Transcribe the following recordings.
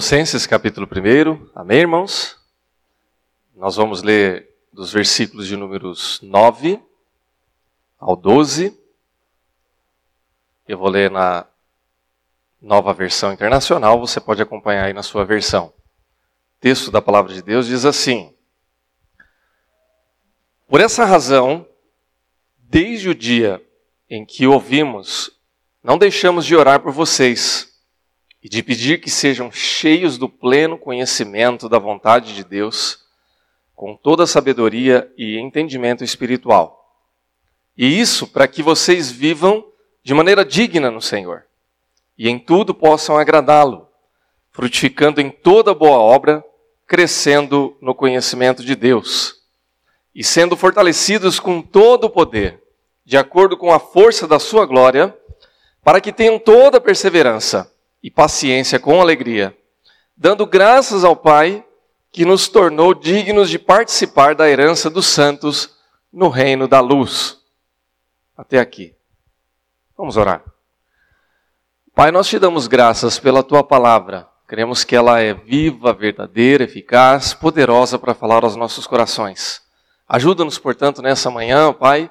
Colossenses capítulo 1, amém, irmãos? Nós vamos ler dos versículos de números 9 ao 12. Eu vou ler na nova versão internacional, você pode acompanhar aí na sua versão. O texto da palavra de Deus diz assim: Por essa razão, desde o dia em que ouvimos, não deixamos de orar por vocês e de pedir que sejam cheios do pleno conhecimento da vontade de Deus, com toda a sabedoria e entendimento espiritual. E isso para que vocês vivam de maneira digna no Senhor e em tudo possam agradá-lo, frutificando em toda boa obra, crescendo no conhecimento de Deus e sendo fortalecidos com todo o poder, de acordo com a força da sua glória, para que tenham toda perseverança e paciência com alegria, dando graças ao Pai que nos tornou dignos de participar da herança dos santos no reino da luz. Até aqui. Vamos orar. Pai, nós te damos graças pela tua palavra. Queremos que ela é viva, verdadeira, eficaz, poderosa para falar aos nossos corações. Ajuda-nos, portanto, nessa manhã, Pai,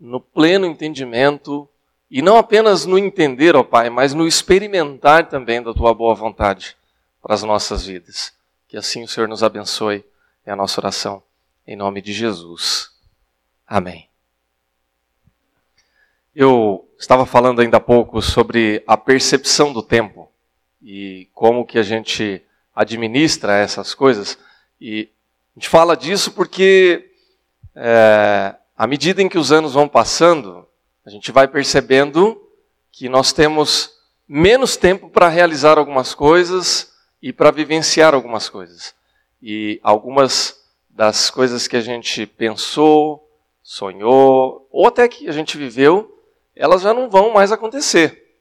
no pleno entendimento e não apenas no entender, ó Pai, mas no experimentar também da tua boa vontade para as nossas vidas. Que assim o Senhor nos abençoe. É a nossa oração. Em nome de Jesus. Amém. Eu estava falando ainda há pouco sobre a percepção do tempo e como que a gente administra essas coisas. E a gente fala disso porque é, à medida em que os anos vão passando, a gente vai percebendo que nós temos menos tempo para realizar algumas coisas e para vivenciar algumas coisas. E algumas das coisas que a gente pensou, sonhou, ou até que a gente viveu, elas já não vão mais acontecer.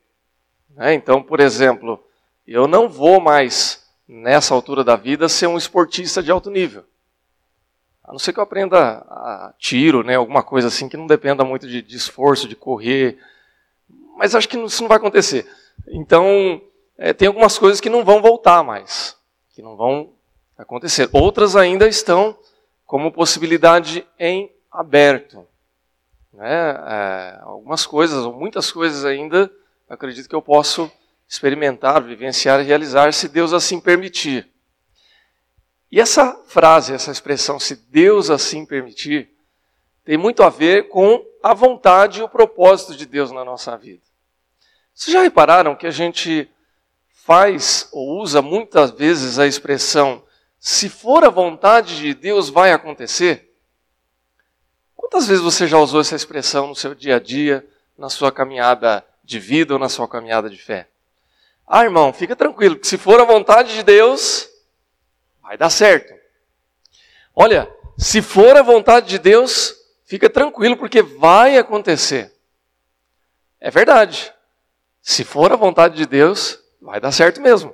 Né? Então, por exemplo, eu não vou mais, nessa altura da vida, ser um esportista de alto nível. A não ser que eu aprenda a tiro, né, alguma coisa assim que não dependa muito de, de esforço, de correr. Mas acho que isso não vai acontecer. Então, é, tem algumas coisas que não vão voltar mais, que não vão acontecer. Outras ainda estão como possibilidade em aberto. Né? É, algumas coisas, ou muitas coisas ainda, acredito que eu posso experimentar, vivenciar e realizar, se Deus assim permitir. E essa frase, essa expressão, se Deus assim permitir, tem muito a ver com a vontade e o propósito de Deus na nossa vida. Vocês já repararam que a gente faz ou usa muitas vezes a expressão se for a vontade de Deus, vai acontecer? Quantas vezes você já usou essa expressão no seu dia a dia, na sua caminhada de vida ou na sua caminhada de fé? Ah, irmão, fica tranquilo, que se for a vontade de Deus, vai dar certo. Olha, se for a vontade de Deus, fica tranquilo, porque vai acontecer. É verdade. Se for a vontade de Deus, vai dar certo mesmo.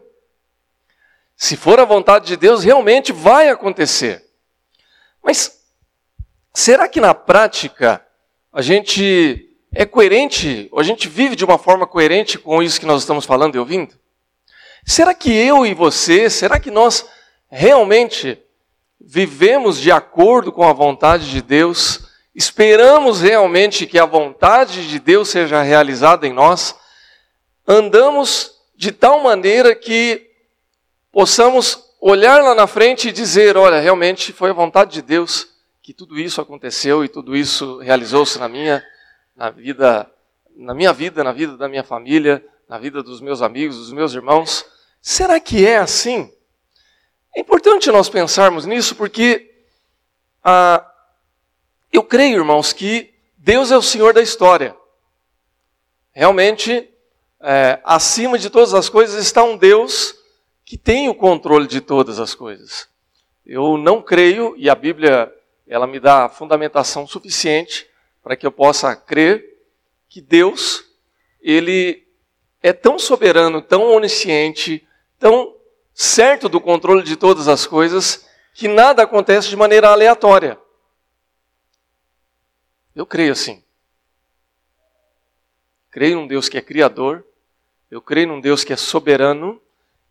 Se for a vontade de Deus, realmente vai acontecer. Mas será que na prática a gente é coerente, a gente vive de uma forma coerente com isso que nós estamos falando e ouvindo? Será que eu e você, será que nós realmente vivemos de acordo com a vontade de Deus, esperamos realmente que a vontade de Deus seja realizada em nós, andamos de tal maneira que possamos olhar lá na frente e dizer: olha, realmente foi a vontade de Deus que tudo isso aconteceu e tudo isso realizou-se na minha, na vida, na minha vida, na vida da minha família, na vida dos meus amigos, dos meus irmãos. Será que é assim? É importante nós pensarmos nisso porque ah, eu creio, irmãos, que Deus é o Senhor da história. Realmente, é, acima de todas as coisas está um Deus que tem o controle de todas as coisas. Eu não creio, e a Bíblia ela me dá fundamentação suficiente para que eu possa crer que Deus ele é tão soberano, tão onisciente, tão certo do controle de todas as coisas, que nada acontece de maneira aleatória. Eu creio assim. Creio num Deus que é criador, eu creio num Deus que é soberano,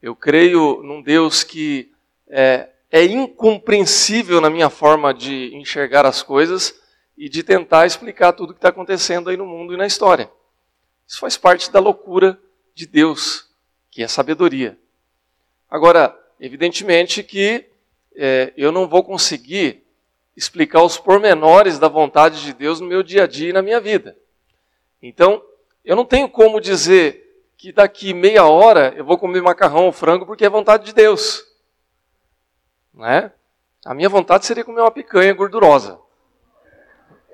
Eu creio num Deus que é, é incompreensível na minha forma de enxergar as coisas e de tentar explicar tudo o que está acontecendo aí no mundo e na história. Isso faz parte da loucura de Deus, que é sabedoria. Agora, evidentemente que é, eu não vou conseguir explicar os pormenores da vontade de Deus no meu dia a dia e na minha vida. Então, eu não tenho como dizer que daqui meia hora eu vou comer macarrão ou frango porque é vontade de Deus. Não é? A minha vontade seria comer uma picanha gordurosa.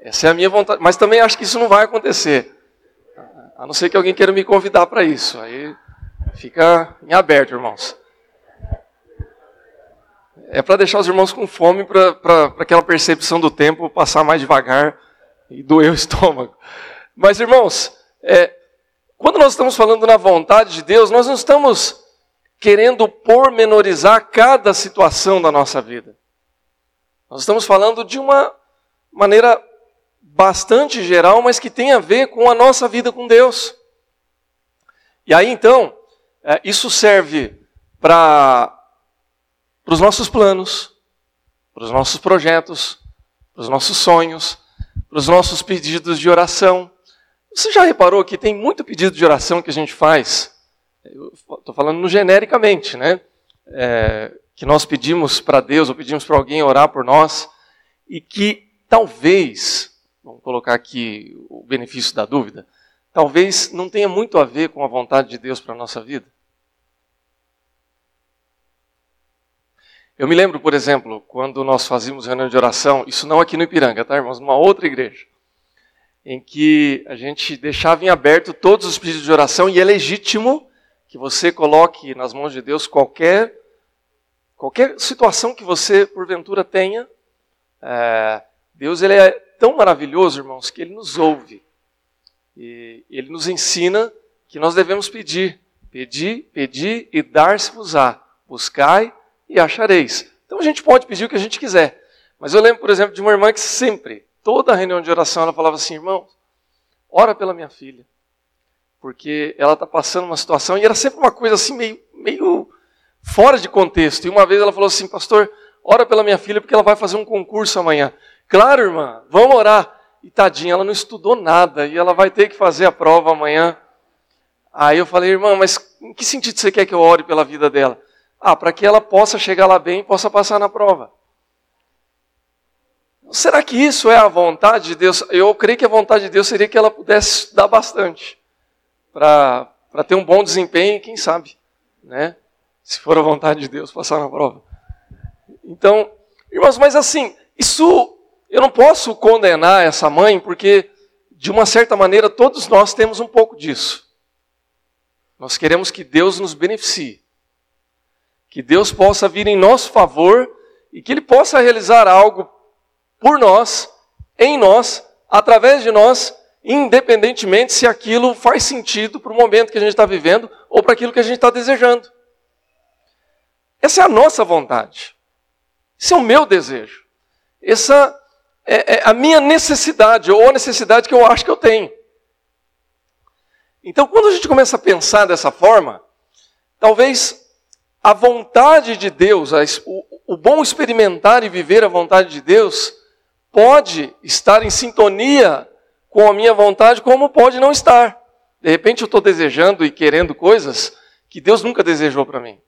Essa é a minha vontade. Mas também acho que isso não vai acontecer. A não ser que alguém queira me convidar para isso. Aí fica em aberto, irmãos. É para deixar os irmãos com fome, para aquela percepção do tempo passar mais devagar e doer o estômago. Mas, irmãos, é, quando nós estamos falando na vontade de Deus, nós não estamos querendo pormenorizar cada situação da nossa vida. Nós estamos falando de uma maneira bastante geral, mas que tem a ver com a nossa vida com Deus. E aí então, é, isso serve para os nossos planos, para os nossos projetos, para os nossos sonhos, para os nossos pedidos de oração. Você já reparou que tem muito pedido de oração que a gente faz? Estou falando genericamente, né? É, que nós pedimos para Deus ou pedimos para alguém orar por nós e que talvez vamos colocar aqui o benefício da dúvida, talvez não tenha muito a ver com a vontade de Deus para a nossa vida. Eu me lembro, por exemplo, quando nós fazíamos reunião de oração, isso não aqui no Ipiranga, tá, irmãos? Numa outra igreja, em que a gente deixava em aberto todos os pedidos de oração e é legítimo que você coloque nas mãos de Deus qualquer, qualquer situação que você, porventura, tenha. É, Deus ele é tão maravilhoso, irmãos, que ele nos ouve. E ele nos ensina que nós devemos pedir. Pedir, pedir e dar-se-vos-á. Buscai e achareis. Então a gente pode pedir o que a gente quiser. Mas eu lembro, por exemplo, de uma irmã que sempre, toda reunião de oração, ela falava assim: irmãos, ora pela minha filha. Porque ela está passando uma situação, e era sempre uma coisa assim, meio, meio fora de contexto. E uma vez ela falou assim: pastor, ora pela minha filha, porque ela vai fazer um concurso amanhã. Claro, irmã, vamos orar. E tadinha, ela não estudou nada e ela vai ter que fazer a prova amanhã. Aí eu falei, irmã, mas em que sentido você quer que eu ore pela vida dela? Ah, para que ela possa chegar lá bem e possa passar na prova. Será que isso é a vontade de Deus? Eu creio que a vontade de Deus seria que ela pudesse estudar bastante para ter um bom desempenho e quem sabe, né? Se for a vontade de Deus, passar na prova. Então, irmãos, mas assim, isso eu não posso condenar essa mãe, porque, de uma certa maneira, todos nós temos um pouco disso. Nós queremos que Deus nos beneficie, que Deus possa vir em nosso favor e que Ele possa realizar algo por nós, em nós, através de nós, independentemente se aquilo faz sentido para o momento que a gente está vivendo ou para aquilo que a gente está desejando. Essa é a nossa vontade. Esse é o meu desejo. Essa é, é a minha necessidade, ou a necessidade que eu acho que eu tenho. Então, quando a gente começa a pensar dessa forma, talvez a vontade de Deus, o, bom experimentar e viver a vontade de Deus, pode estar em sintonia com a minha vontade, como pode não estar. De repente eu estou desejando e querendo coisas que Deus nunca desejou para mim.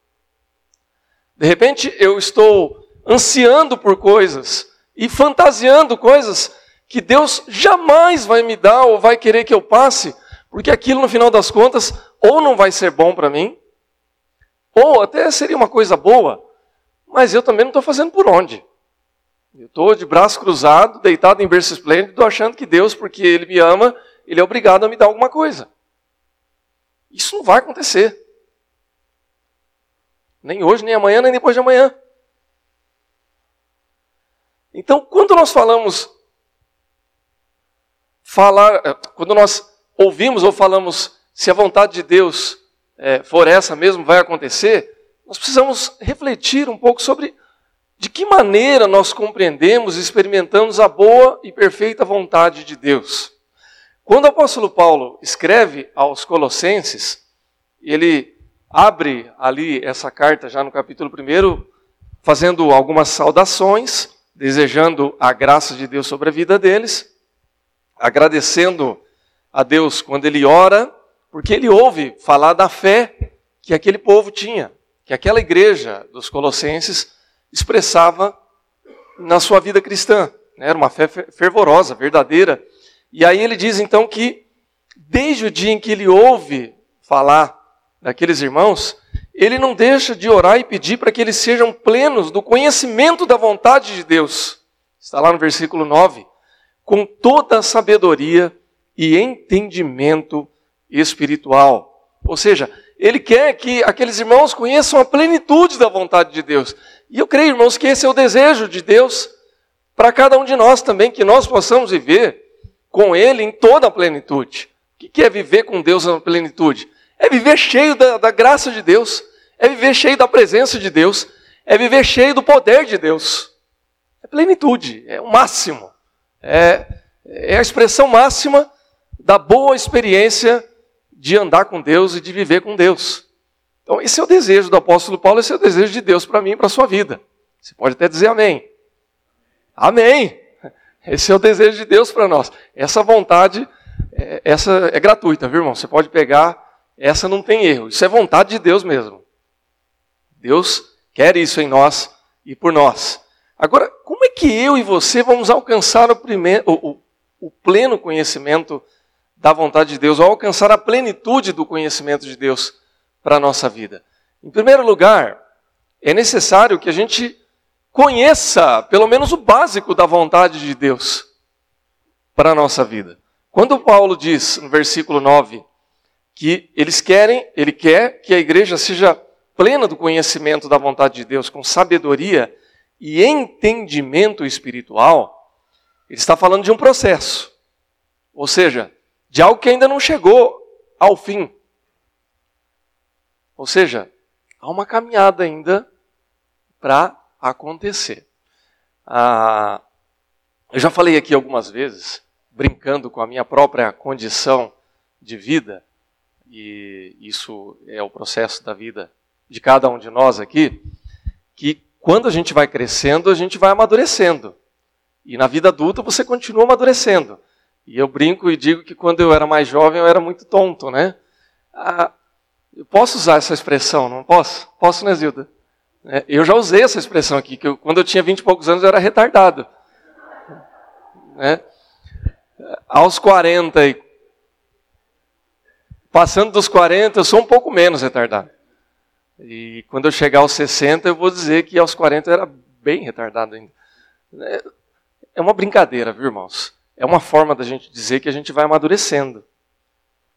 De repente eu estou ansiando por coisas e fantasiando coisas que Deus jamais vai me dar ou vai querer que eu passe, porque aquilo no final das contas ou não vai ser bom para mim, ou até seria uma coisa boa, mas eu também não estou fazendo por onde. Eu estou de braço cruzado, deitado em berço esplêndido, achando que Deus, porque Ele me ama, Ele é obrigado a me dar alguma coisa. Isso não vai acontecer. Nem hoje, nem amanhã, nem depois de amanhã. Então, quando nós falamos falar, eh, quando nós ouvimos ou falamos se a vontade de Deus é, for essa mesmo, vai acontecer, nós precisamos refletir um pouco sobre de que maneira nós compreendemos e experimentamos a boa e perfeita vontade de Deus. Quando o apóstolo Paulo escreve aos Colossenses, ele abre ali essa carta já no capítulo 1, fazendo algumas saudações, desejando a graça de Deus sobre a vida deles, agradecendo a Deus quando ele ora, porque ele ouve falar da fé que aquele povo tinha, que aquela igreja dos Colossenses expressava na sua vida cristã. Né? Era uma fé fervorosa, verdadeira. E aí ele diz então que, desde o dia em que ele ouve falar daqueles irmãos, ele não deixa de orar e pedir para que eles sejam plenos do conhecimento da vontade de Deus. Está lá no versículo 9. Com toda a sabedoria e entendimento espiritual. Ou seja, ele quer que aqueles irmãos conheçam a plenitude da vontade de Deus. E eu creio, irmãos, que esse é o desejo de Deus para cada um de nós também, que nós possamos viver com Ele em toda a plenitude. O que é viver com Deus na plenitude? É viver cheio da, da graça de Deus, é viver cheio da presença de Deus, é viver cheio do poder de Deus. É plenitude, é o máximo, é, é a expressão máxima da boa experiência de andar com Deus e de viver com Deus. Então, esse é o desejo do apóstolo Paulo, esse é o desejo de Deus para mim e para a sua vida. Você pode até dizer amém. Amém. Esse é o desejo de Deus para nós. Essa vontade, é, essa é gratuita, viu, irmão? Você pode pegar, essa não tem erro. Isso é vontade de Deus mesmo. Deus quer isso em nós e por nós. Agora, como é que eu e você vamos alcançar o, primeiro, o, o, o pleno conhecimento da vontade de Deus, ou alcançar a plenitude do conhecimento de Deus para a nossa vida? Em primeiro lugar, é necessário que a gente conheça pelo menos o básico da vontade de Deus para a nossa vida. Quando Paulo diz no versículo 9 que eles querem, ele quer que a igreja seja plena do conhecimento da vontade de Deus, com sabedoria e entendimento espiritual, ele está falando de um processo. Ou seja, de algo que ainda não chegou ao fim. Ou seja, há uma caminhada ainda para acontecer. Ah, eu já falei aqui algumas vezes, brincando com a minha própria condição de vida, e isso é o processo da vida de cada um de nós aqui, que quando a gente vai crescendo, a gente vai amadurecendo. E na vida adulta você continua amadurecendo. E eu brinco e digo que quando eu era mais jovem eu era muito tonto, né? Ah, eu posso usar essa expressão, não posso? Posso, né, Zilda? É, eu já usei essa expressão aqui, que eu, quando eu tinha 20 e poucos anos eu era retardado. Né? Aos 40 e passando dos 40, eu sou um pouco menos retardado. E quando eu chegar aos 60, eu vou dizer que aos 40 eu era bem retardado ainda. É, é uma brincadeira, viu, irmãos? É uma forma da gente dizer que a gente vai amadurecendo,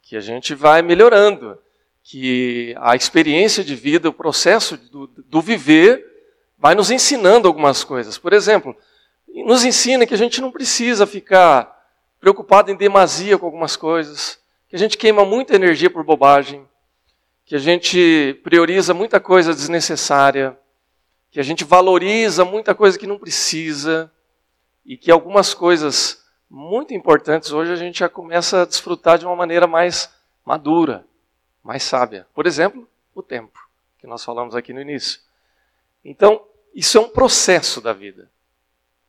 que a gente vai melhorando que a experiência de vida, o processo do, do viver, vai nos ensinando algumas coisas. Por exemplo, nos ensina que a gente não precisa ficar preocupado em demasia com algumas coisas, que a gente queima muita energia por bobagem, que a gente prioriza muita coisa desnecessária, que a gente valoriza muita coisa que não precisa, e que algumas coisas muito importantes hoje a gente já começa a desfrutar de uma maneira mais madura mais sábia. Por exemplo, o tempo, que nós falamos aqui no início. Então, isso é um processo da vida.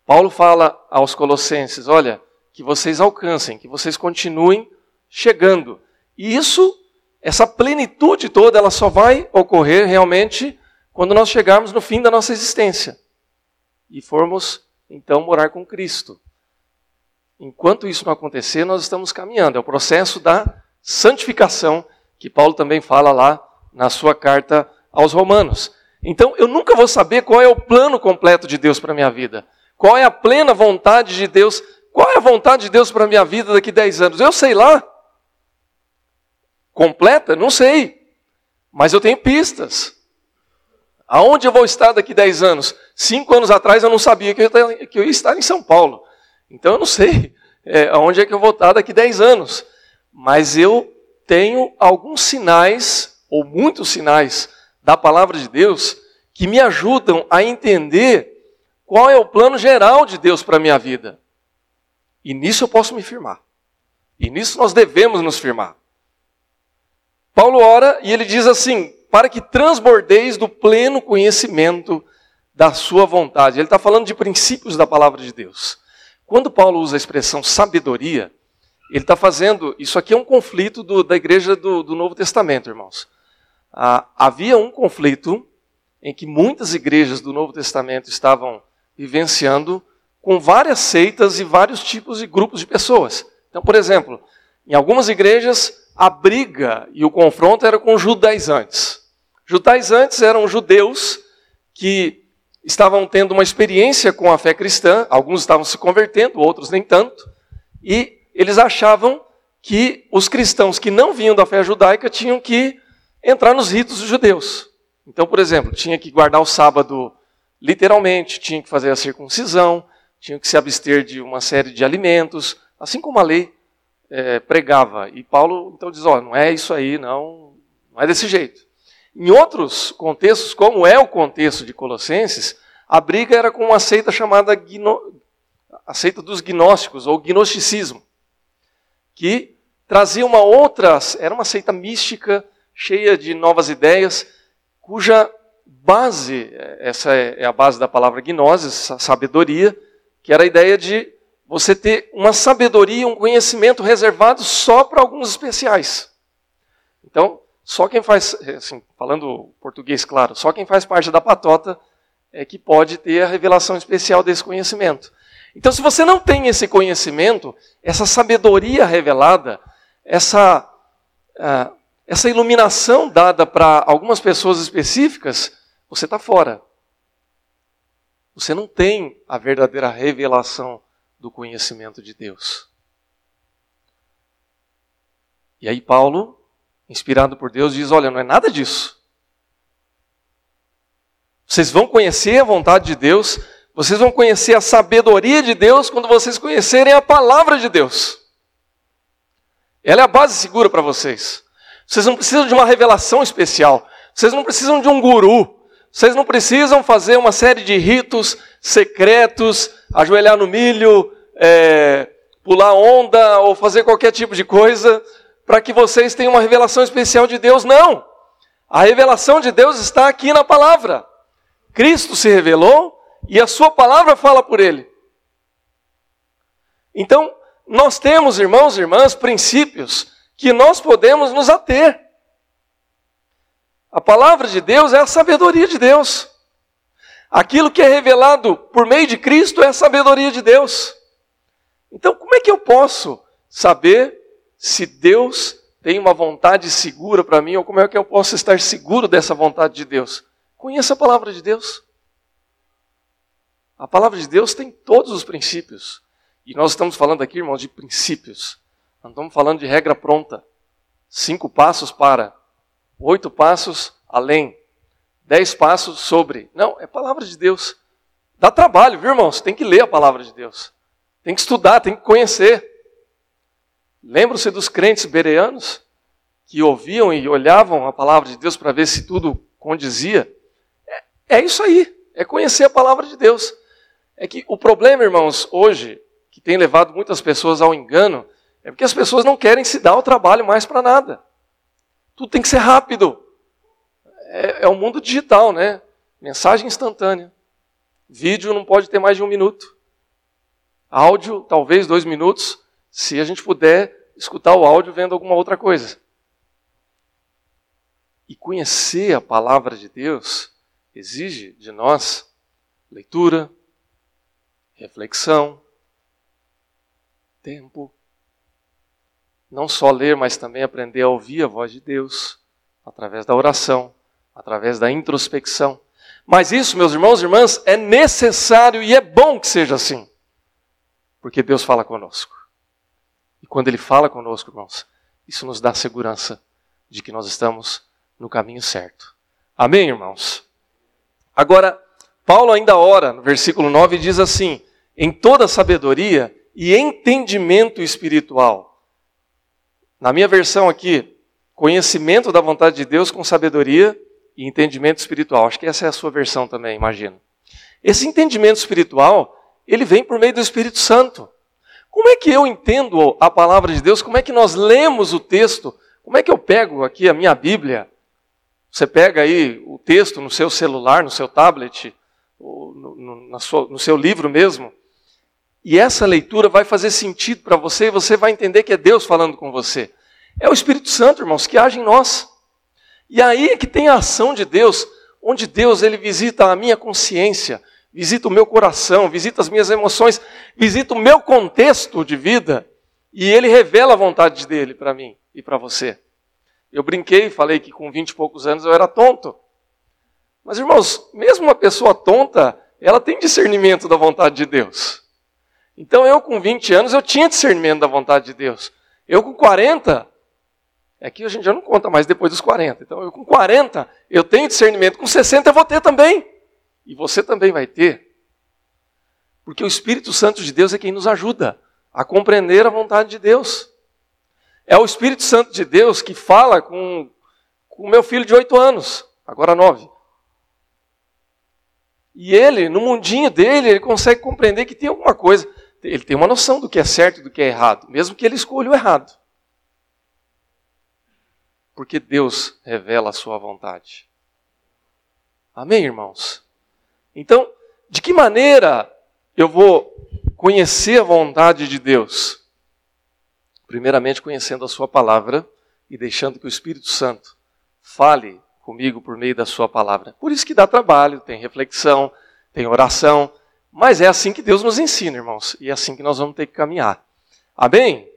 Paulo fala aos Colossenses: olha, que vocês alcancem, que vocês continuem chegando. E isso, essa plenitude toda, ela só vai ocorrer realmente quando nós chegarmos no fim da nossa existência e formos então morar com Cristo. Enquanto isso não acontecer, nós estamos caminhando. É o processo da santificação que Paulo também fala lá na sua carta aos Romanos. Então, eu nunca vou saber qual é o plano completo de Deus para a minha vida. Qual é a plena vontade de Deus? Qual é a vontade de Deus para a minha vida daqui a 10 anos? Eu sei lá. Completa? Não sei. Mas eu tenho pistas. Aonde eu vou estar daqui a 10 anos? Cinco anos atrás eu não sabia que eu ia estar em São Paulo. Então eu não sei é, aonde é que eu vou estar daqui a 10 anos. Mas eu tenho alguns sinais, ou muitos sinais, da palavra de Deus que me ajudam a entender qual é o plano geral de Deus para a minha vida. E nisso eu posso me firmar. E nisso nós devemos nos firmar. Paulo ora e ele diz assim: para que transbordeis do pleno conhecimento da sua vontade. Ele está falando de princípios da palavra de Deus. Quando Paulo usa a expressão sabedoria, ele está fazendo. Isso aqui é um conflito do, da igreja do, do, Novo Testamento, irmãos. Ah, havia um conflito em que muitas igrejas do Novo Testamento estavam vivenciando com várias seitas e vários tipos e grupos de pessoas. Então, por exemplo, em algumas igrejas, a briga e o confronto era com judaizantes. Judaizantes eram judeus que estavam tendo uma experiência com a fé cristã, alguns estavam se convertendo, outros nem tanto, e eles achavam que os cristãos que não vinham da fé judaica tinham que entrar nos ritos dos judeus. Então, por exemplo, tinha que guardar o sábado literalmente, tinha que fazer a circuncisão, tinha que se abster de uma série de alimentos, assim como a lei é, pregava. E Paulo então diz: ó, não é isso aí, não, não é desse jeito. Em outros contextos, como é o contexto de Colossenses, a briga era com uma seita chamada gno... a seita dos gnósticos, ou gnosticismo, que trazia uma outra, era uma seita mística, cheia de novas ideias, cuja base, essa é, é a base da palavra gnose, sabedoria, que era a ideia de você ter uma sabedoria, um conhecimento reservado só para alguns especiais. Então, só quem faz, assim, falando português claro, só quem faz parte da patota é que pode ter a revelação especial desse conhecimento. Então, se você não tem esse conhecimento, essa sabedoria revelada, essa, uh, essa iluminação dada para algumas pessoas específicas, você está fora. Você não tem a verdadeira revelação do conhecimento de Deus. E aí, Paulo inspirado por Deus, diz: Olha, não é nada disso. Vocês vão conhecer a vontade de Deus, vocês vão conhecer a sabedoria de Deus quando vocês conhecerem a palavra de Deus. Ela é a base segura para vocês. Vocês não precisam de uma revelação especial. Vocês não precisam de um guru. Vocês não precisam fazer uma série de ritos secretos, ajoelhar no milho, é, pular onda ou fazer qualquer tipo de coisa para que vocês tenham uma revelação especial de Deus. Não! A revelação de Deus está aqui na palavra. Cristo se revelou e a sua palavra fala por ele. Então, nós temos, irmãos e irmãs, princípios que nós podemos nos ater. A palavra de Deus é a sabedoria de Deus. Aquilo que é revelado por meio de Cristo é a sabedoria de Deus. Então, como é que eu posso saber se Deus tem uma vontade segura para mim, ou como é que eu posso estar seguro dessa vontade de Deus? Conheça a palavra de Deus. A palavra de Deus tem todos os princípios. E nós estamos falando aqui, irmãos, de princípios. Não estamos falando de regra pronta. Cinco passos para, oito passos além, dez passos sobre. Não, é palavra de Deus. Dá trabalho, viu, irmãos? Tem que ler a palavra de Deus. Tem que estudar, tem que conhecer. Lembram-se dos crentes bereanos que ouviam e olhavam a palavra de Deus para ver se tudo condizia? É, é isso aí, é conhecer a palavra de Deus. É que o problema, irmãos, hoje, que tem levado muitas pessoas ao engano, é porque as pessoas não querem se dar o trabalho mais para nada. Tudo tem que ser rápido. É, é o mundo digital, né? Mensagem instantânea. Vídeo não pode ter mais de um minuto. Áudio, talvez dois minutos se a gente puder escutar o áudio vendo alguma outra coisa. E conhecer a palavra de Deus exige de nós leitura, reflexão, tempo. Não só ler, mas também aprender a ouvir a voz de Deus através da oração, através da introspecção. Mas isso, meus irmãos e irmãs, é necessário e é bom que seja assim, porque Deus fala conosco. E quando Ele fala conosco, irmãos, isso nos dá segurança de que nós estamos no caminho certo. Amém, irmãos? Agora, Paulo ainda ora, no versículo 9, diz assim: em toda sabedoria e entendimento espiritual. Na minha versão aqui, conhecimento da vontade de Deus com sabedoria e entendimento espiritual. Acho que essa é a sua versão também, imagino. Esse entendimento espiritual, ele vem por meio do Espírito Santo. Como é que eu entendo a palavra de Deus? Como é que nós lemos o texto? Como é que eu pego aqui a minha Bíblia? Você pega aí o texto no seu celular, no seu tablet, no, no, sua, no seu livro mesmo, e essa leitura vai fazer sentido para você e você vai entender que é Deus falando com você. É o Espírito Santo, irmãos, que age em nós. E aí é que tem a ação de Deus, onde Deus ele visita a minha consciência, visita o meu coração, visita as minhas emoções, visita o meu contexto de vida e ele revela a vontade dele para mim e para você. Eu brinquei, falei que com 20 e poucos anos eu era tonto. Mas, irmãos, mesmo uma pessoa tonta, ela tem discernimento da vontade de Deus. Então, eu com 20 anos, eu tinha discernimento da vontade de Deus. Eu com 40, é que a gente já não conta mais depois dos 40. Então, eu com 40, eu tenho discernimento. Com 60, eu vou ter também. E você também vai ter. Porque o Espírito Santo de Deus é quem nos ajuda a compreender a vontade de Deus. É o Espírito Santo de Deus que fala com o meu filho de oito anos, agora nove. E ele, no mundinho dele, ele consegue compreender que tem alguma coisa. Ele tem uma noção do que é certo e do que é errado, mesmo que ele escolha o errado. Porque Deus revela a sua vontade. Amém, irmãos? Então, de que maneira eu vou conhecer a vontade de Deus? Primeiramente, conhecendo a Sua palavra e deixando que o Espírito Santo fale comigo por meio da Sua palavra. Por isso que dá trabalho, tem reflexão, tem oração, mas é assim que Deus nos ensina, irmãos, e é assim que nós vamos ter que caminhar. Amém?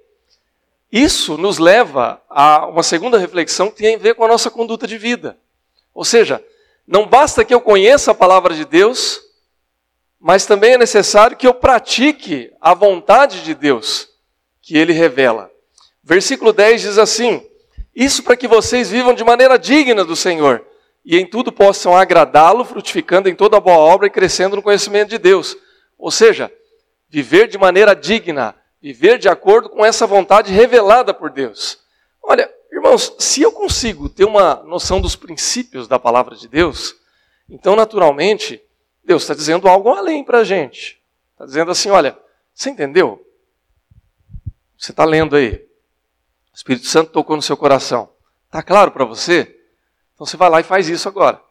Isso nos leva a uma segunda reflexão que tem a ver com a nossa conduta de vida. Ou seja, não basta que eu conheça a palavra de Deus, mas também é necessário que eu pratique a vontade de Deus que ele revela. Versículo 10 diz assim: Isso para que vocês vivam de maneira digna do Senhor e em tudo possam agradá-lo, frutificando em toda boa obra e crescendo no conhecimento de Deus. Ou seja, viver de maneira digna, viver de acordo com essa vontade revelada por Deus. Olha, irmãos, se eu consigo ter uma noção dos princípios da palavra de Deus, então naturalmente Deus está dizendo algo além para a gente. Está dizendo assim: olha, você entendeu? Você está lendo aí. O Espírito Santo tocou no seu coração. Está claro para você? Então você vai lá e faz isso agora.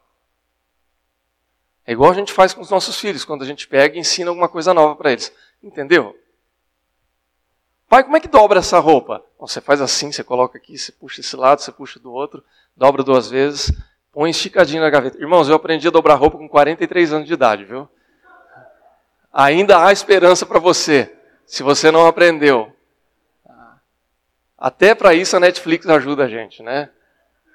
É igual a gente faz com os nossos filhos, quando a gente pega e ensina alguma coisa nova para eles. Entendeu? Pai, como é que dobra essa roupa? Você faz assim, você coloca aqui, você puxa esse lado, você puxa do outro, dobra duas vezes, põe esticadinho na gaveta. Irmãos, eu aprendi a dobrar roupa com 43 anos de idade, viu? Ainda há esperança para você, se você não aprendeu. Até para isso a Netflix ajuda a gente, né?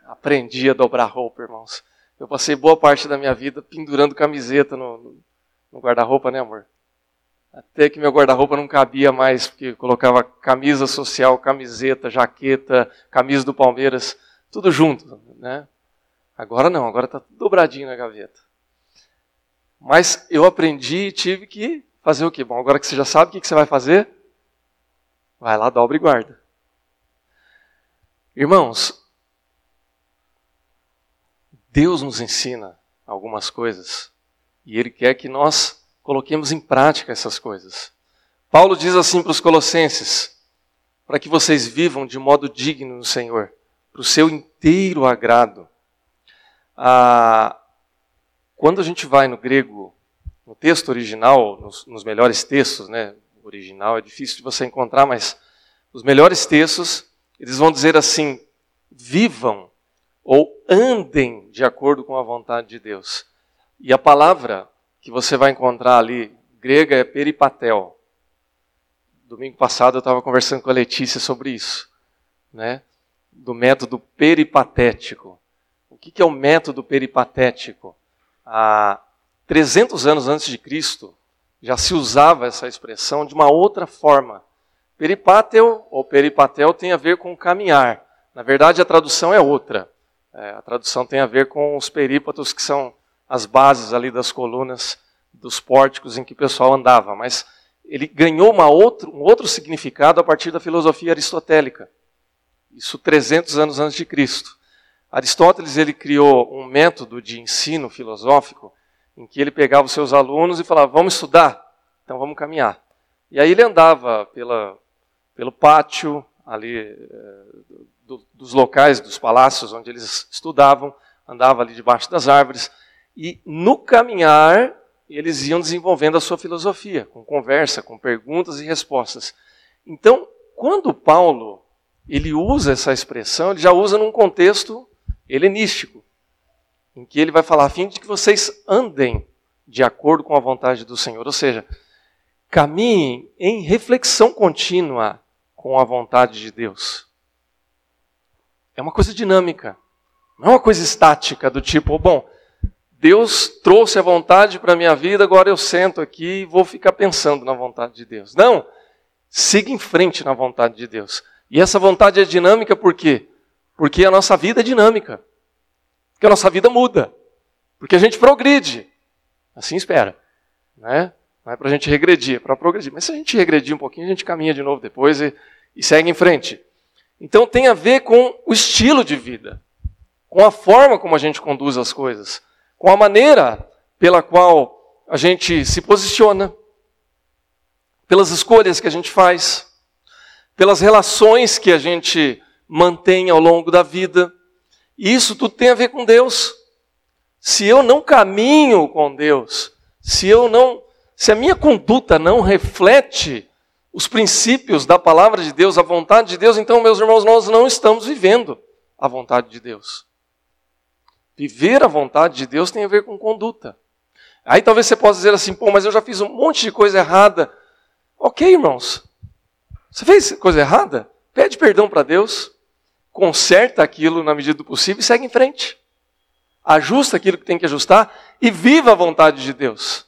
Aprendi a dobrar roupa, irmãos. Eu passei boa parte da minha vida pendurando camiseta no, no guarda-roupa, né, amor? Até que meu guarda-roupa não cabia mais, porque colocava camisa social, camiseta, jaqueta, camisa do Palmeiras, tudo junto, né? Agora não, agora está dobradinho na gaveta. Mas eu aprendi e tive que fazer o quê? Bom, agora que você já sabe o que você vai fazer, vai lá, dobra e guarda. Irmãos, Deus nos ensina algumas coisas e Ele quer que nós coloquemos em prática essas coisas. Paulo diz assim para os Colossenses: para que vocês vivam de modo digno no Senhor, para o seu inteiro agrado. Ah, quando a gente vai no grego, no texto original, nos, nos melhores textos, né? O original é difícil de você encontrar, mas os melhores textos eles vão dizer assim: vivam ou andem de acordo com a vontade de Deus. E a palavra que você vai encontrar ali, grega, é peripatel. Domingo passado eu estava conversando com a Letícia sobre isso, né? do método peripatético. O que é o método peripatético? Há 300 anos antes de Cristo, já se usava essa expressão de uma outra forma. Peripatel ou peripatel tem a ver com caminhar. Na verdade, a tradução é outra. É, a tradução tem a ver com os perípatos, que são as bases ali das colunas dos pórticos em que o pessoal andava. Mas ele ganhou outro, um outro significado a partir da filosofia aristotélica. Isso 300 anos antes de Cristo. Aristóteles ele criou um método de ensino filosófico em que ele pegava os seus alunos e falava: "Vamos estudar, então vamos caminhar". E aí ele andava pela pelo pátio ali é, do, dos locais, dos palácios onde eles estudavam, andava ali debaixo das árvores. E no caminhar, eles iam desenvolvendo a sua filosofia, com conversa, com perguntas e respostas. Então, quando Paulo ele usa essa expressão, ele já usa num contexto helenístico, em que ele vai falar a fim de que vocês andem de acordo com a vontade do Senhor, ou seja, caminhem em reflexão contínua com a vontade de Deus. É uma coisa dinâmica, não é uma coisa estática do tipo, bom, Deus trouxe a vontade para a minha vida, agora eu sento aqui e vou ficar pensando na vontade de Deus. Não, siga em frente na vontade de Deus. E essa vontade é dinâmica por quê? Porque a nossa vida é dinâmica. Porque a nossa vida muda. Porque a gente progride. Assim espera. Né? Não é para a gente regredir, é para progredir. Mas se a gente regredir um pouquinho, a gente caminha de novo depois e, e segue em frente. Então tem a ver com o estilo de vida, com a forma como a gente conduz as coisas, com a maneira pela qual a gente se posiciona, pelas escolhas que a gente faz pelas relações que a gente mantém ao longo da vida. E isso tudo tem a ver com Deus. Se eu não caminho com Deus, se eu não, se a minha conduta não reflete os princípios da palavra de Deus, a vontade de Deus, então, meus irmãos, nós não estamos vivendo a vontade de Deus. Viver a vontade de Deus tem a ver com conduta. Aí talvez você possa dizer assim, pô, mas eu já fiz um monte de coisa errada. Ok, irmãos, você fez coisa errada? Pede perdão para Deus, conserta aquilo na medida do possível e segue em frente. Ajusta aquilo que tem que ajustar e viva a vontade de Deus.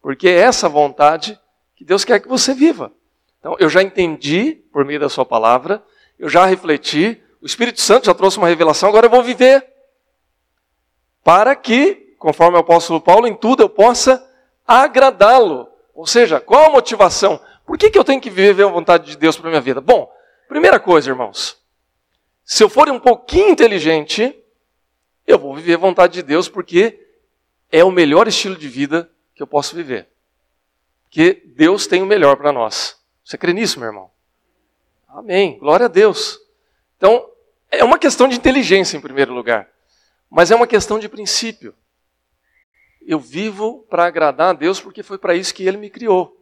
Porque é essa vontade que Deus quer que você viva. Então, eu já entendi por meio da Sua palavra, eu já refleti, o Espírito Santo já trouxe uma revelação, agora eu vou viver. Para que, conforme o apóstolo Paulo, em tudo eu possa agradá-lo. Ou seja, qual a motivação? Por que, que eu tenho que viver a vontade de Deus para minha vida? Bom, primeira coisa, irmãos. Se eu for um pouquinho inteligente, eu vou viver a vontade de Deus porque é o melhor estilo de vida que eu posso viver. Porque Deus tem o melhor para nós. Você crê nisso, meu irmão? Amém. Glória a Deus. Então, é uma questão de inteligência em primeiro lugar, mas é uma questão de princípio. Eu vivo para agradar a Deus porque foi para isso que Ele me criou.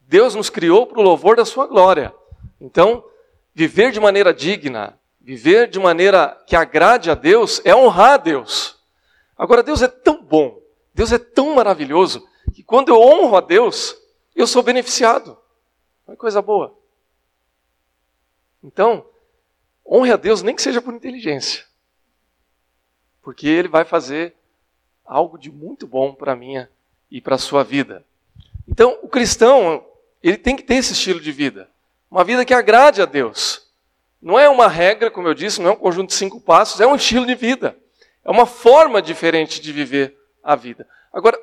Deus nos criou para o louvor da sua glória. Então, viver de maneira digna, viver de maneira que agrade a Deus, é honrar a Deus. Agora, Deus é tão bom, Deus é tão maravilhoso, que quando eu honro a Deus, eu sou beneficiado. É coisa boa. Então, honre a Deus, nem que seja por inteligência, porque Ele vai fazer algo de muito bom para a minha e para a sua vida. Então, o cristão, ele tem que ter esse estilo de vida. Uma vida que agrade a Deus. Não é uma regra, como eu disse, não é um conjunto de cinco passos, é um estilo de vida. É uma forma diferente de viver a vida. Agora,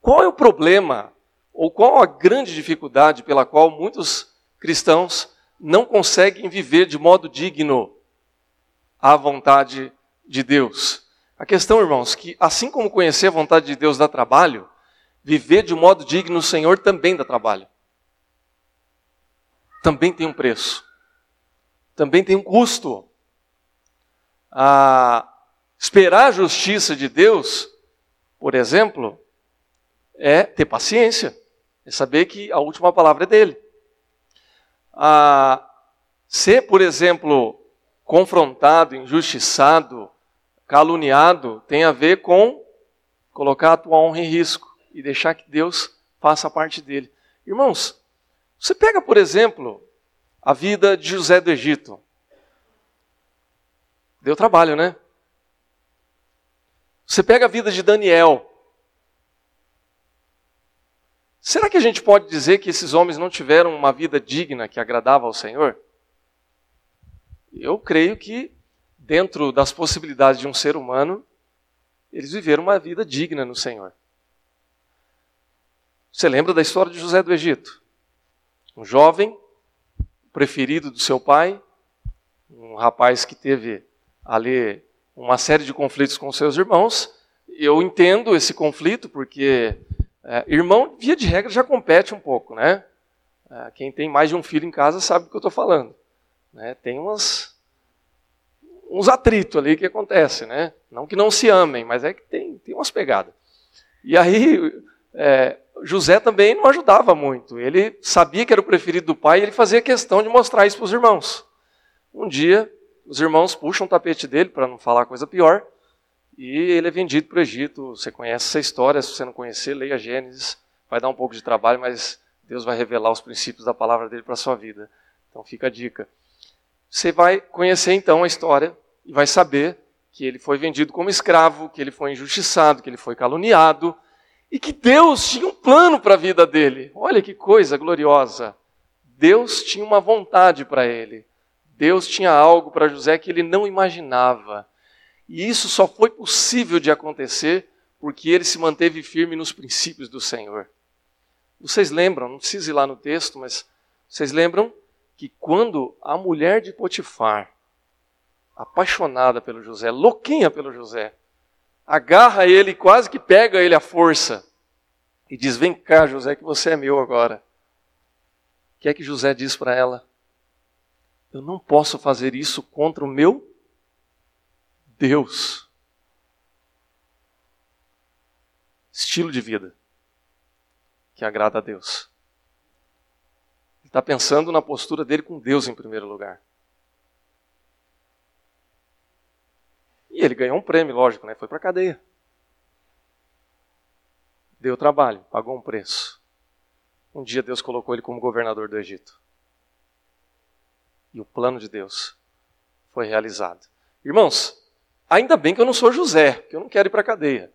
qual é o problema, ou qual a grande dificuldade pela qual muitos cristãos não conseguem viver de modo digno a vontade de Deus? A questão, irmãos, que assim como conhecer a vontade de Deus dá trabalho, Viver de modo digno no Senhor também dá trabalho. Também tem um preço. Também tem um custo. A esperar a justiça de Deus, por exemplo, é ter paciência. É saber que a última palavra é dele. A ser, por exemplo, confrontado, injustiçado, caluniado, tem a ver com colocar a tua honra em risco e deixar que Deus faça a parte dele. Irmãos, você pega, por exemplo, a vida de José do Egito. Deu trabalho, né? Você pega a vida de Daniel. Será que a gente pode dizer que esses homens não tiveram uma vida digna que agradava ao Senhor? Eu creio que, dentro das possibilidades de um ser humano, eles viveram uma vida digna no Senhor. Você lembra da história de José do Egito? Um jovem, preferido do seu pai, um rapaz que teve ali uma série de conflitos com seus irmãos. Eu entendo esse conflito porque é, irmão, via de regra, já compete um pouco, né? É, quem tem mais de um filho em casa sabe do que eu estou falando. Né? Tem umas, uns atritos ali que acontece, né? Não que não se amem, mas é que tem, tem umas pegadas. E aí, é, José também não ajudava muito. Ele sabia que era o preferido do pai e ele fazia questão de mostrar isso para os irmãos. Um dia, os irmãos puxam o tapete dele, para não falar coisa pior, e ele é vendido para o Egito. Você conhece essa história, se você não conhecer, leia Gênesis. Vai dar um pouco de trabalho, mas Deus vai revelar os princípios da palavra dele para a sua vida. Então fica a dica. Você vai conhecer então a história e vai saber que ele foi vendido como escravo, que ele foi injustiçado, que ele foi caluniado e que Deus tinha um plano para a vida dele. Olha que coisa gloriosa. Deus tinha uma vontade para ele. Deus tinha algo para José que ele não imaginava. E isso só foi possível de acontecer porque ele se manteve firme nos princípios do Senhor. Vocês lembram, não precisa ir lá no texto, mas vocês lembram que quando a mulher de Potifar, apaixonada pelo José, louquinha pelo José, agarra ele, quase que pega ele à força e diz: Vem cá, José, que você é meu agora. O que é que José diz para ela? Eu não posso fazer isso contra o meu Deus. Estilo de vida que agrada a Deus. Está pensando na postura dele com Deus em primeiro lugar. E ele ganhou um prêmio, lógico, né? Foi para a cadeia. Deu trabalho, pagou um preço. Um dia Deus colocou ele como governador do Egito. E o plano de Deus foi realizado. Irmãos, ainda bem que eu não sou José, que eu não quero ir para a cadeia.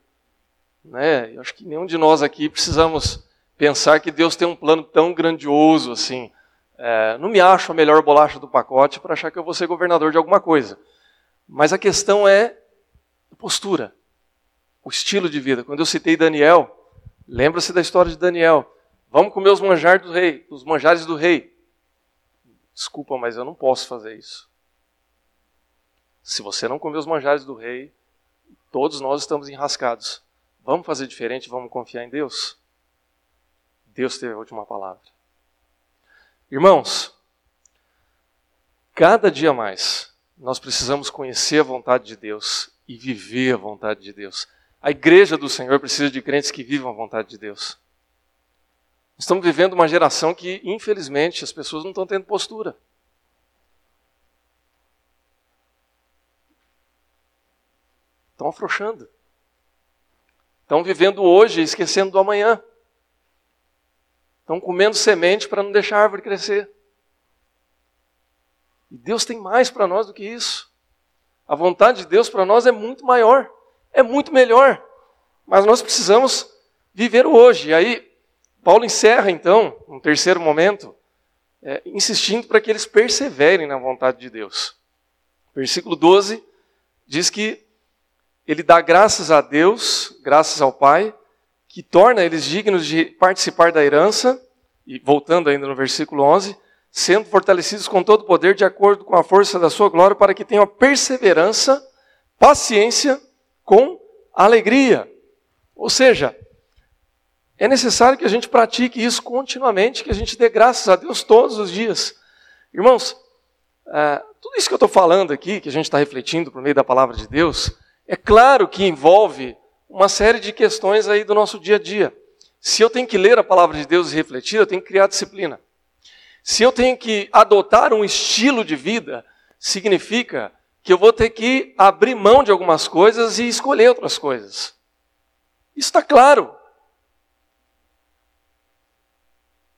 Né? Eu acho que nenhum de nós aqui precisamos pensar que Deus tem um plano tão grandioso assim. É, não me acho a melhor bolacha do pacote para achar que eu vou ser governador de alguma coisa. Mas a questão é a postura, o estilo de vida. Quando eu citei Daniel, lembra-se da história de Daniel. Vamos comer os manjares do rei, os manjares do rei. Desculpa, mas eu não posso fazer isso. Se você não comer os manjares do rei, todos nós estamos enrascados. Vamos fazer diferente, vamos confiar em Deus? Deus teve a última palavra. Irmãos, cada dia mais nós precisamos conhecer a vontade de Deus e viver a vontade de Deus. A igreja do Senhor precisa de crentes que vivam a vontade de Deus. Estamos vivendo uma geração que, infelizmente, as pessoas não estão tendo postura. Estão afrouxando. Estão vivendo hoje esquecendo do amanhã. Estão comendo semente para não deixar a árvore crescer. E Deus tem mais para nós do que isso. A vontade de Deus para nós é muito maior, é muito melhor. Mas nós precisamos viver hoje. E aí, Paulo encerra então, um terceiro momento, é, insistindo para que eles perseverem na vontade de Deus. Versículo 12 diz que ele dá graças a Deus, graças ao Pai, que torna eles dignos de participar da herança, e voltando ainda no versículo 11, sendo fortalecidos com todo o poder de acordo com a força da sua glória, para que tenham perseverança, paciência com alegria. Ou seja, é necessário que a gente pratique isso continuamente, que a gente dê graças a Deus todos os dias. Irmãos, é, tudo isso que eu estou falando aqui, que a gente está refletindo por meio da palavra de Deus, é claro que envolve uma série de questões aí do nosso dia a dia. Se eu tenho que ler a palavra de Deus e refletir, eu tenho que criar disciplina. Se eu tenho que adotar um estilo de vida, significa que eu vou ter que abrir mão de algumas coisas e escolher outras coisas. Isso está claro.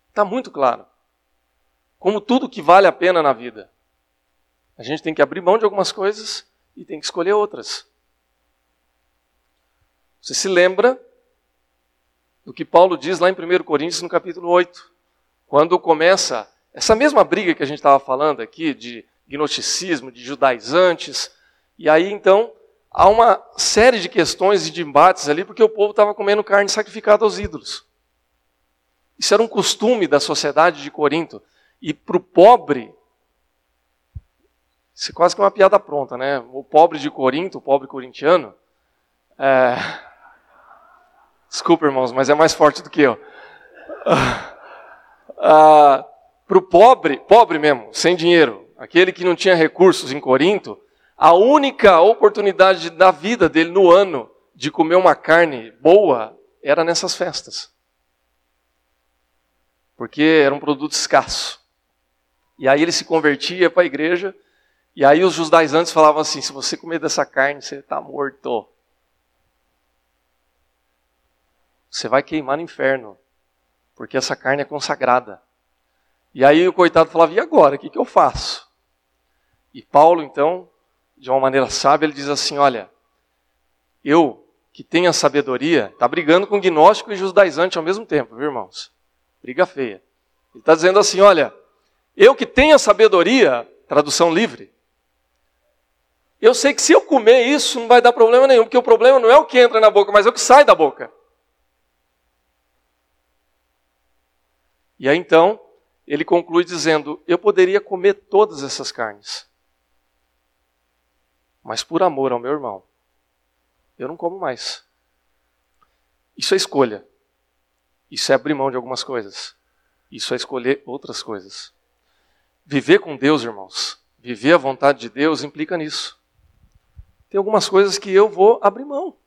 Está muito claro. Como tudo que vale a pena na vida. A gente tem que abrir mão de algumas coisas e tem que escolher outras. Você se lembra do que Paulo diz lá em 1 Coríntios, no capítulo 8, quando começa essa mesma briga que a gente estava falando aqui, de gnosticismo, de judaizantes, e aí então há uma série de questões e de embates ali, porque o povo estava comendo carne sacrificada aos ídolos. Isso era um costume da sociedade de Corinto. E para o pobre, isso é quase que uma piada pronta, né? O pobre de Corinto, o pobre corintiano, é, Desculpa, irmãos, mas é mais forte do que eu. Ah, Para o pobre, pobre mesmo, sem dinheiro, aquele que não tinha recursos em Corinto, A única oportunidade da vida dele no ano de comer uma carne boa era nessas festas. Porque era um produto escasso. E aí ele se convertia para a igreja, e aí os judaizantes falavam assim: se você comer dessa carne, você está morto. Você vai queimar no inferno, porque essa carne é consagrada. E aí o coitado falava: e agora? O que, que eu faço? E Paulo, então, de uma maneira sábia, ele diz assim: olha, eu que tenho a sabedoria, está brigando com gnóstico e judaizante ao mesmo tempo, viu, irmãos? Briga feia. Ele está dizendo assim: olha, eu que tenho a sabedoria, tradução livre, eu sei que se eu comer isso não vai dar problema nenhum, porque o problema não é o que entra na boca, mas é o que sai da boca. E aí então, ele conclui dizendo: Eu poderia comer todas essas carnes, mas por amor ao meu irmão, eu não como mais. Isso é escolha. Isso é abrir mão de algumas coisas. Isso é escolher outras coisas. Viver com Deus, irmãos, viver a vontade de Deus implica nisso. Tem algumas coisas que eu vou abrir mão.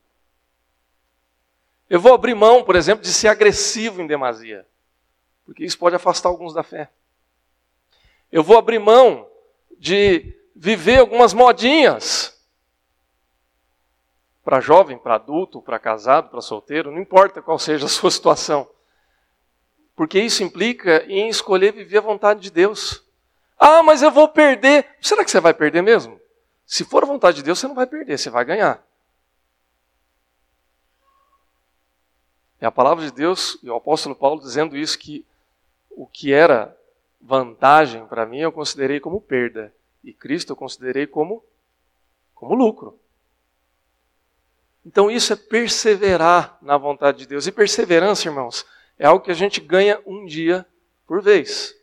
Eu vou abrir mão, por exemplo, de ser agressivo em demasia porque isso pode afastar alguns da fé. Eu vou abrir mão de viver algumas modinhas. Para jovem, para adulto, para casado, para solteiro, não importa qual seja a sua situação. Porque isso implica em escolher viver a vontade de Deus. Ah, mas eu vou perder. Será que você vai perder mesmo? Se for a vontade de Deus, você não vai perder, você vai ganhar. É a palavra de Deus e o apóstolo Paulo dizendo isso que o que era vantagem para mim eu considerei como perda e Cristo eu considerei como como lucro. Então isso é perseverar na vontade de Deus. E perseverança, irmãos, é algo que a gente ganha um dia por vez.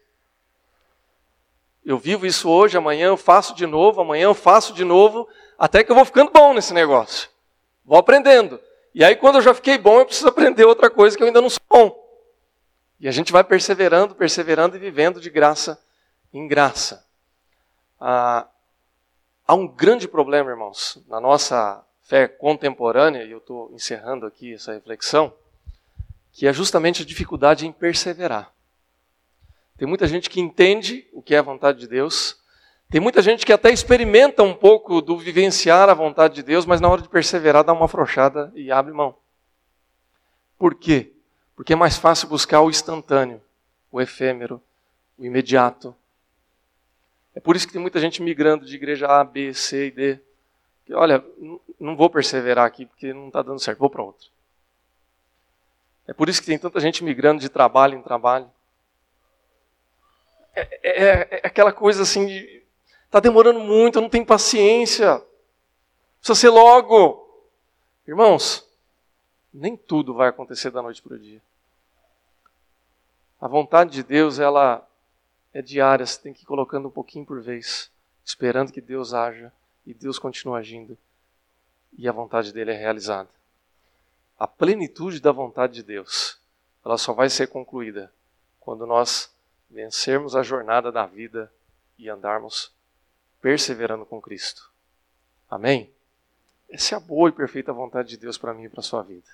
Eu vivo isso hoje, amanhã eu faço de novo, amanhã eu faço de novo, até que eu vou ficando bom nesse negócio. Vou aprendendo. E aí, quando eu já fiquei bom, eu preciso aprender outra coisa que eu ainda não sou bom. E a gente vai perseverando, perseverando e vivendo de graça em graça. Ah, há um grande problema, irmãos, na nossa fé contemporânea, e eu estou encerrando aqui essa reflexão, que é justamente a dificuldade em perseverar. Tem muita gente que entende o que é a vontade de Deus, tem muita gente que até experimenta um pouco do vivenciar a vontade de Deus, mas na hora de perseverar dá uma afrouxada e abre mão. Por quê? Porque é mais fácil buscar o instantâneo, o efêmero, o imediato. É por isso que tem muita gente migrando de igreja A, B, C e D. Que, olha, não vou perseverar aqui porque não está dando certo, vou para outra. É por isso que tem tanta gente migrando de trabalho em trabalho. É, é, é, é aquela coisa assim de. Está demorando muito, eu não tenho paciência. Precisa ser logo. Irmãos, nem tudo vai acontecer da noite para o dia. A vontade de Deus, ela é diária, você tem que ir colocando um pouquinho por vez, esperando que Deus haja e Deus continue agindo e a vontade dele é realizada. A plenitude da vontade de Deus, ela só vai ser concluída quando nós vencermos a jornada da vida e andarmos perseverando com Cristo. Amém? Essa é a boa e perfeita vontade de Deus para mim e para a sua vida.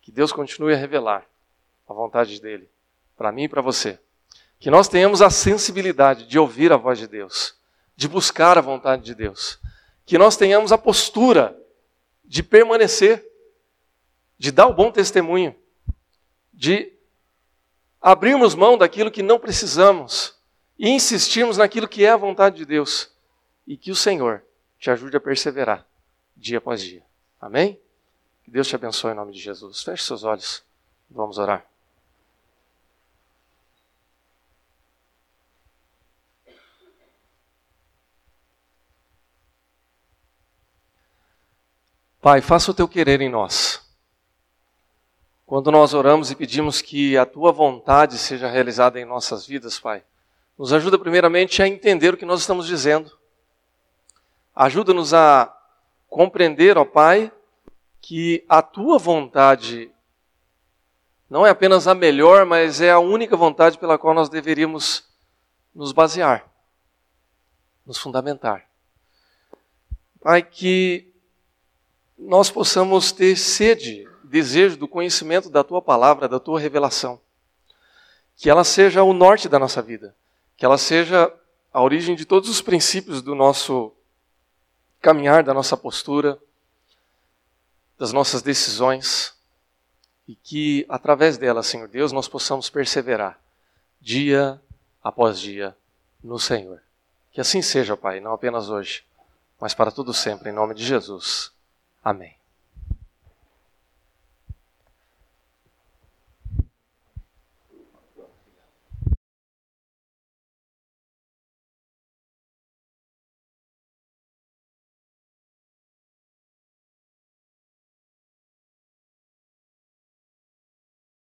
Que Deus continue a revelar a vontade dele para mim e para você. Que nós tenhamos a sensibilidade de ouvir a voz de Deus, de buscar a vontade de Deus. Que nós tenhamos a postura de permanecer, de dar o bom testemunho, de abrirmos mão daquilo que não precisamos e insistirmos naquilo que é a vontade de Deus. E que o Senhor te ajude a perseverar dia após dia. Amém? Que Deus te abençoe em nome de Jesus. Feche seus olhos. Vamos orar. Pai, faça o teu querer em nós. Quando nós oramos e pedimos que a tua vontade seja realizada em nossas vidas, Pai, nos ajuda primeiramente a entender o que nós estamos dizendo. Ajuda-nos a compreender, ó Pai, que a tua vontade não é apenas a melhor, mas é a única vontade pela qual nós deveríamos nos basear, nos fundamentar. Pai, que nós possamos ter sede, desejo do conhecimento da tua palavra, da tua revelação. Que ela seja o norte da nossa vida, que ela seja a origem de todos os princípios do nosso caminhar, da nossa postura, das nossas decisões, e que através dela, Senhor Deus, nós possamos perseverar dia após dia no Senhor. Que assim seja, Pai, não apenas hoje, mas para tudo sempre, em nome de Jesus. Amém.